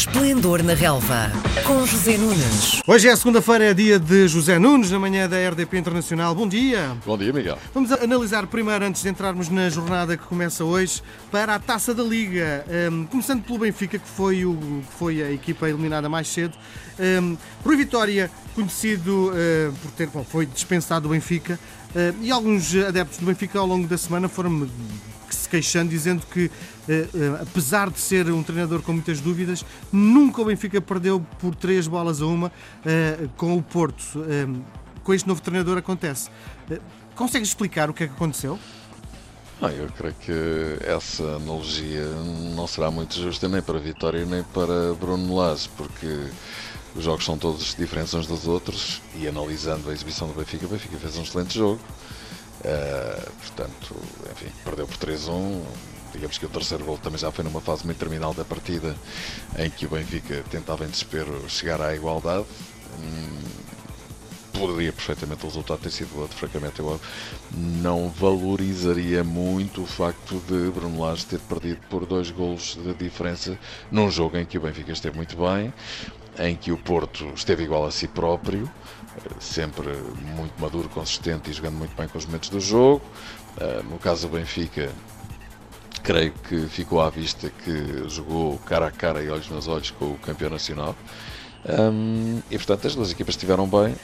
Esplendor na Relva, com José Nunes. Hoje é segunda-feira, é dia de José Nunes, na manhã da RDP Internacional. Bom dia. Bom dia, Miguel. Vamos analisar primeiro, antes de entrarmos na jornada que começa hoje, para a Taça da Liga. Um, começando pelo Benfica, que foi, o, que foi a equipa eliminada mais cedo. Um, Rui Vitória, conhecido uh, por ter, bom, foi dispensado do Benfica, uh, e alguns adeptos do Benfica ao longo da semana foram se queixando, dizendo que, uh, apesar de ser um treinador com muitas dúvidas, nunca o Benfica perdeu por três bolas a uma com o Porto. com este novo treinador acontece. Consegues explicar o que é que aconteceu? Ah, eu creio que essa analogia não será muito justa nem para Vitória nem para Bruno Lage, porque os jogos são todos diferentes uns dos outros e analisando a exibição do Benfica, o Benfica fez um excelente jogo. Uh, portanto, enfim, perdeu por 3-1. Digamos que o terceiro gol também já foi numa fase muito terminal da partida em que o Benfica tentava em desespero chegar à igualdade. Hum, poderia perfeitamente o resultado ter sido outro, francamente eu não valorizaria muito o facto de Bruno Lage ter perdido por dois golos de diferença num jogo em que o Benfica esteve muito bem, em que o Porto esteve igual a si próprio, sempre muito maduro, consistente e jogando muito bem com os momentos do jogo. Ah, no caso do Benfica, creio que ficou à vista que jogou cara a cara e olhos nos olhos com o campeão nacional. E portanto as duas equipas estiveram bem,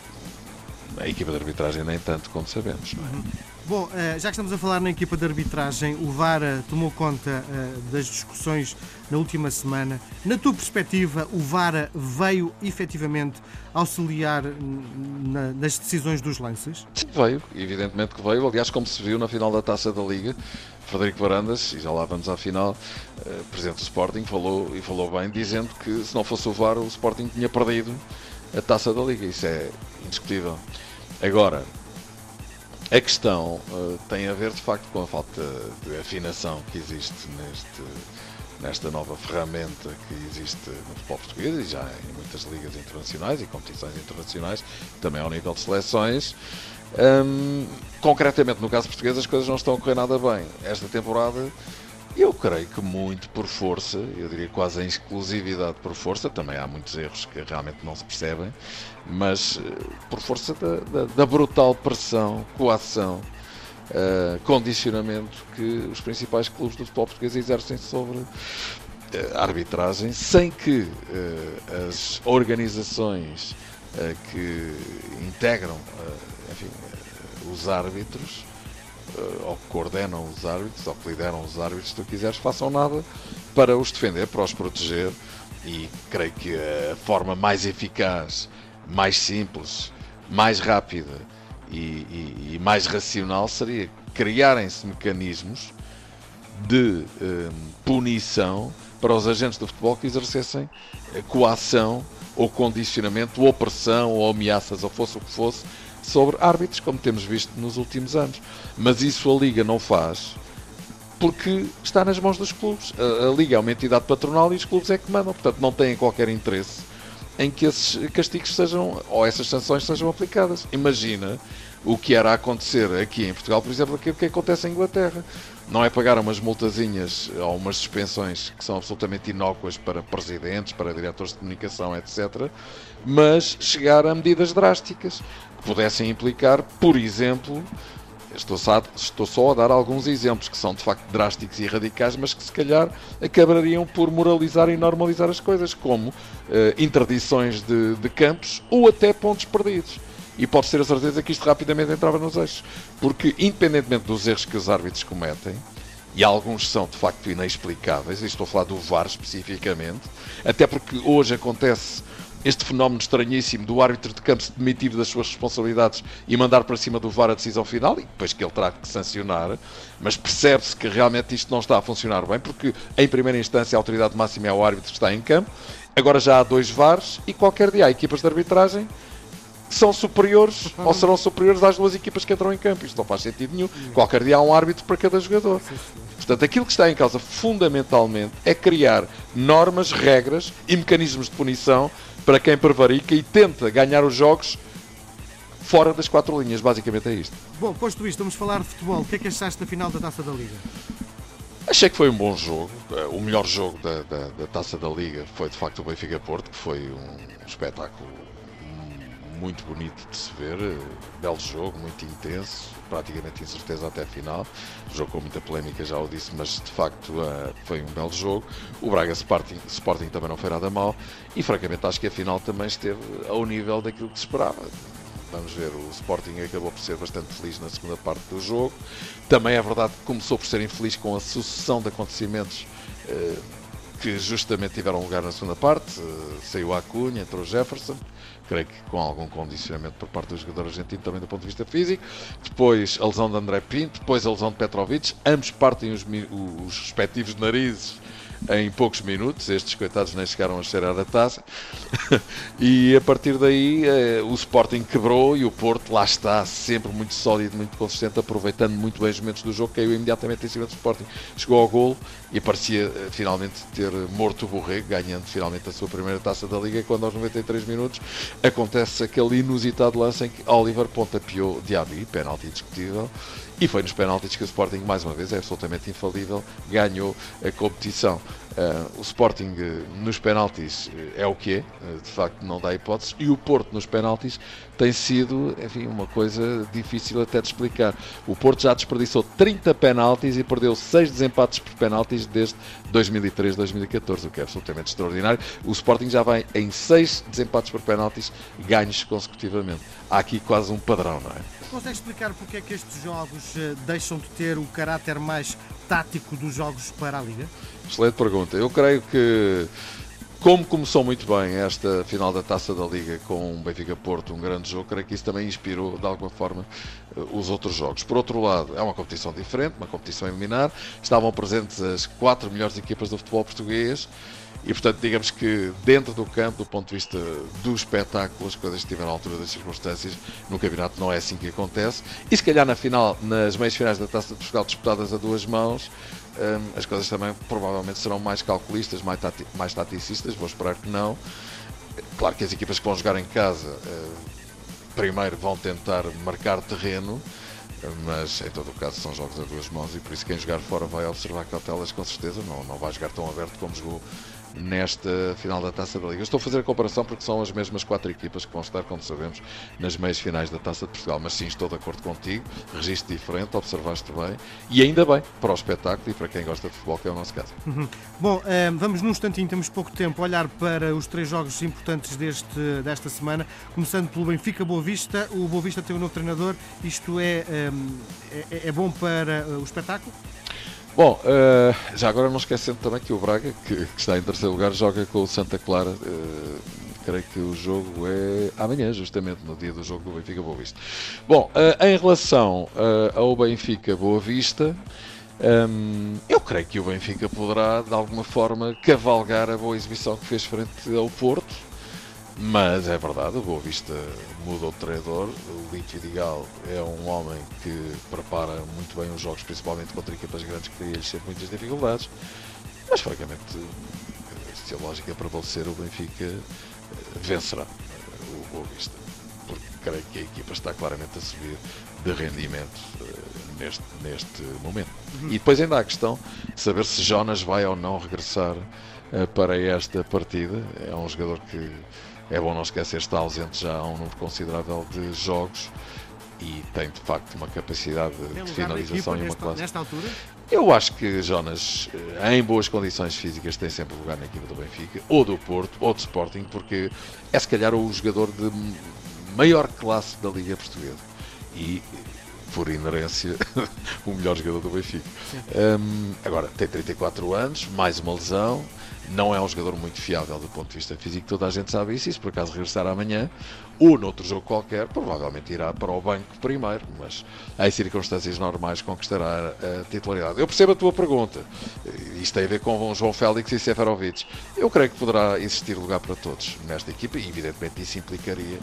a equipa de arbitragem nem tanto como sabemos. É? Uhum. Bom, eh, já que estamos a falar na equipa de arbitragem, o VAR eh, tomou conta eh, das discussões na última semana. Na tua perspectiva, o VAR veio efetivamente auxiliar nas decisões dos lances? Sim, veio, evidentemente que veio. Aliás, como se viu na final da Taça da Liga, Frederico Varandas, e já lá vamos à final, presidente do Sporting, falou e falou bem, dizendo que se não fosse o VAR, o Sporting tinha perdido a Taça da Liga. Isso é indiscutível. Agora, a questão uh, tem a ver de facto com a falta de afinação que existe neste, nesta nova ferramenta que existe no futebol português e já em muitas ligas internacionais e competições internacionais, também ao nível de seleções. Um, concretamente, no caso português, as coisas não estão a correr nada bem. Esta temporada eu creio que muito por força, eu diria quase em exclusividade por força, também há muitos erros que realmente não se percebem, mas eh, por força da, da, da brutal pressão, coação, uh, condicionamento que os principais clubes do futebol português exercem sobre uh, a arbitragem, sem que uh, as organizações que integram enfim, os árbitros eh, ou que coordenam os árbitros, ou que lideram os árbitros, se tu quiseres, façam nada para os defender, para os proteger. E creio que a forma mais eficaz, mais simples, mais rápida e, e, e mais racional seria criarem-se mecanismos de um, punição para os agentes do futebol que exercessem coação ou condicionamento, ou opressão, ou ameaças, ou fosse o que fosse, sobre árbitros, como temos visto nos últimos anos. Mas isso a Liga não faz porque está nas mãos dos clubes. A, a Liga é uma entidade patronal e os clubes é que mandam, portanto não têm qualquer interesse em que esses castigos sejam, ou essas sanções sejam aplicadas. Imagina o que era acontecer aqui em Portugal, por exemplo, aquilo que acontece em Inglaterra. Não é pagar umas multazinhas ou umas suspensões que são absolutamente inócuas para presidentes, para diretores de comunicação, etc., mas chegar a medidas drásticas pudessem implicar, por exemplo, Estou só, estou só, a dar alguns exemplos que são de facto drásticos e radicais, mas que se calhar acabariam por moralizar e normalizar as coisas, como uh, interdições de, de campos ou até pontos perdidos. E pode ter a certeza que isto rapidamente entrava nos eixos. Porque, independentemente dos erros que os árbitros cometem, e alguns são de facto inexplicáveis, e estou a falar do VAR especificamente, até porque hoje acontece este fenómeno estranhíssimo do árbitro de campo se demitir das suas responsabilidades e mandar para cima do VAR a decisão final, e depois que ele terá que sancionar, mas percebe-se que realmente isto não está a funcionar bem, porque em primeira instância a autoridade máxima é o árbitro que está em campo, agora já há dois VARs e qualquer dia há equipas de arbitragem são superiores ou serão superiores às duas equipas que entram em campo. Isto não faz sentido nenhum. Qualquer dia há um árbitro para cada jogador. Portanto, aquilo que está em causa fundamentalmente é criar normas, regras e mecanismos de punição para quem prevarica e tenta ganhar os jogos fora das quatro linhas. Basicamente é isto. Bom, posto isto, vamos falar de futebol. O que é que achaste da final da Taça da Liga? Achei que foi um bom jogo. O melhor jogo da, da, da taça da Liga foi de facto o Benfica Porto, que foi um espetáculo muito bonito de se ver, eh, belo jogo, muito intenso, praticamente incerteza até a final. Jogo com muita polémica, já o disse, mas de facto uh, foi um belo jogo. O Braga Sporting, Sporting também não foi nada mal e francamente acho que a final também esteve ao nível daquilo que se esperava. Vamos ver, o Sporting acabou por ser bastante feliz na segunda parte do jogo. Também é verdade que começou por ser infeliz com a sucessão de acontecimentos uh, que justamente tiveram lugar na segunda parte. Uh, saiu a Cunha, entrou Jefferson creio que com algum condicionamento por parte do jogador argentino, também do ponto de vista físico. Depois a lesão de André Pinto, depois a lesão de Petrovic. Ambos partem os, os respectivos narizes em poucos minutos. Estes coitados nem chegaram a cheirar a taça. e a partir daí eh, o Sporting quebrou e o Porto lá está, sempre muito sólido, muito consistente, aproveitando muito bem os momentos do jogo. Caiu imediatamente em cima do Sporting, chegou ao golo e parecia eh, finalmente ter morto o Borrego, ganhando finalmente a sua primeira taça da Liga. Quando aos 93 minutos acontece aquele inusitado lance em que Oliver pontapeou Diaby, penalti discutível. E foi nos penaltis que o Sporting, mais uma vez, é absolutamente infalível, ganhou a competição. Uh, o Sporting uh, nos penaltis uh, é o que é, de facto não dá hipóteses, e o Porto nos penaltis tem sido, enfim, uma coisa difícil até de explicar. O Porto já desperdiçou 30 penaltis e perdeu 6 desempates por penaltis desde 2013-2014, o que é absolutamente extraordinário. O Sporting já vai em 6 desempates por penaltis ganhos consecutivamente. Há aqui quase um padrão, não é? Consegue explicar porque é que estes jogos deixam de ter o caráter mais tático dos jogos para a Liga? Excelente pergunta. Eu creio que, como começou muito bem esta final da Taça da Liga com o Benfica Porto, um grande jogo, creio que isso também inspirou, de alguma forma, eh, os outros jogos. Por outro lado, é uma competição diferente, uma competição eliminar. Estavam presentes as quatro melhores equipas do futebol português. E portanto, digamos que dentro do campo, do ponto de vista do espetáculo, as coisas estiveram à altura das circunstâncias. No campeonato não é assim que acontece. E se calhar na final, nas meias finais da Taça de Portugal disputadas a duas mãos, hum, as coisas também provavelmente serão mais calculistas, mais, tati mais taticistas. Vou esperar que não. Claro que as equipas que vão jogar em casa hum, primeiro vão tentar marcar terreno mas em todo o caso são jogos a duas mãos e por isso quem jogar fora vai observar cautelas com certeza, não, não vai jogar tão aberto como jogou nesta final da Taça da Liga. Estou a fazer a comparação porque são as mesmas quatro equipas que vão estar, como sabemos, nas meias finais da Taça de Portugal. Mas sim, estou de acordo contigo, registro diferente, observaste bem e ainda bem para o espetáculo e para quem gosta de futebol, que é o nosso caso. Uhum. Bom, um, eh, vamos num instantinho, temos pouco tempo, olhar para os três jogos importantes deste, desta semana, começando pelo Benfica Boa Vista. O Boa Vista tem um novo treinador, isto é, um, é, é bom para o espetáculo? Bom, uh, já agora não esquecendo também que o Braga, que, que, está em terceiro lugar, joga com o Santa Clara. Uh, creio que o jogo é amanhã, justamente no dia do jogo do Benfica Boa Vista. Bom, uh, em relação ao Benfica Boa Vista, um, eu creio que o Benfica poderá, de alguma forma, cavalgar a boa exibição que fez frente ao Porto mas é verdade, o Boa Vista mudou de treinador. O Lito Vidigal é um homem que prepara muito bem os jogos, principalmente contra equipas grandes que cria sempre muitas dificuldades. Mas, francamente, se a lógica prevalecer, o Benfica eh, vencerá o Boa Vista. Porque creio que a equipa está claramente a subir de rendimento eh, neste, neste momento. Uhum. E depois ainda há a questão de saber se Jonas vai ou não regressar eh, para esta partida. É um jogador que é bom não esquecer, está ausente já há um número considerável de jogos e tem de facto uma capacidade de finalização e uma classe. Nesta altura? Eu acho que Jonas, eh, em boas condições físicas, tem sempre lugar na equipa do Benfica, ou do Porto, ou do Sporting, porque é se calhar o jogador de maior classe da Liga Portuguesa. E, por inerência, o melhor jogador do Benfica. Um, agora, tem 34 anos, mais uma lesão, não é um jogador muito fiável do ponto de vista físico, toda a gente sabe isso. E se por acaso regressar amanhã ou noutro jogo qualquer, provavelmente irá para o banco primeiro, mas em circunstâncias normais conquistará a titularidade. Eu percebo a tua pergunta, isto tem a ver com João Félix e Seferovic. Eu creio que poderá existir lugar para todos nesta equipa e, evidentemente, isso implicaria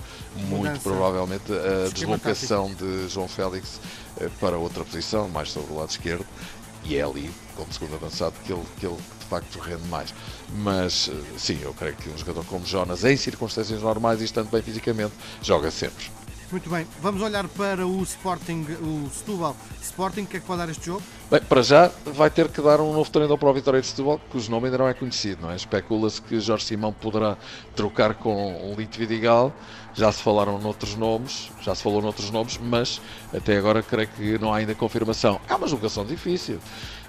muito provavelmente a deslocação de João Félix eh, para outra posição, mais sobre o lado esquerdo e é ali, como segundo avançado, que ele, que ele de facto rende mais. Mas eh, sim, eu creio que um jogador como Jonas, em circunstâncias normais e estando bem fisicamente, joga sempre. Muito bem, vamos olhar para o Sporting, o Setúbal Sporting, o que é que pode dar este jogo? Bem, para já vai ter que dar um novo treinador para o Vitória de Setúbal, cujo nome ainda não é conhecido, não é? Especula-se que Jorge Simão poderá trocar com o Lito Vidigal, já se falaram noutros nomes, já se falou noutros nomes, mas até agora creio que não há ainda confirmação. É uma julgação difícil.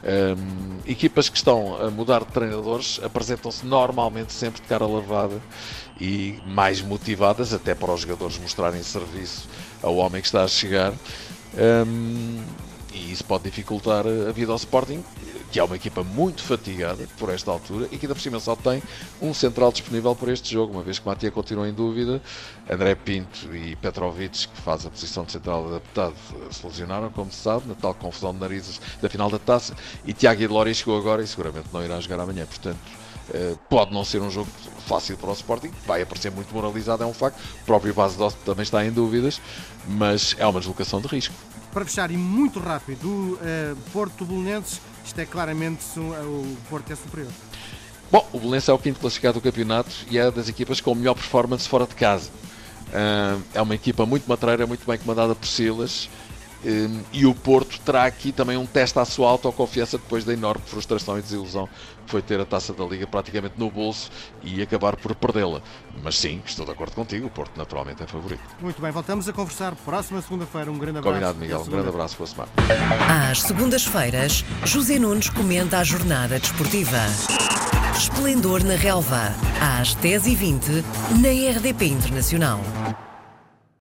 Um, equipas que estão a mudar de treinadores apresentam-se normalmente sempre de cara lavada e mais motivadas, até para os jogadores mostrarem serviço ao homem que está a chegar. Um, e isso pode dificultar a vida ao Sporting, que é uma equipa muito fatigada por esta altura e que ainda por cima só tem um central disponível para este jogo, uma vez que Matia continua em dúvida. André Pinto e Petrovic, que faz a posição de central adaptado, se lesionaram, como se sabe, na tal confusão de narizes da final da taça. E Tiago Idlori chegou agora e seguramente não irá jogar amanhã. Portanto, pode não ser um jogo fácil para o Sporting, vai aparecer muito moralizado, é um facto. O próprio Base Dost também está em dúvidas, mas é uma deslocação de risco. Para fechar e muito rápido, o uh, Porto Belenenses, isto é claramente uh, o Porto é superior. Bom, o Belenenses é o quinto classificado do campeonato e é das equipas com melhor performance fora de casa. Uh, é uma equipa muito matreira, muito bem comandada por Silas. Hum, e o Porto terá aqui também um teste à sua autoconfiança depois da enorme frustração e desilusão que foi ter a taça da Liga praticamente no bolso e acabar por perdê-la. Mas sim, estou de acordo contigo, o Porto naturalmente é favorito. Muito bem, voltamos a conversar próxima segunda-feira. Um grande abraço. Combinado, Miguel. Um grande abraço, boa semana. Às segundas-feiras, José Nunes comenta a jornada desportiva. Esplendor na Relva, às 10h20, na RDP Internacional.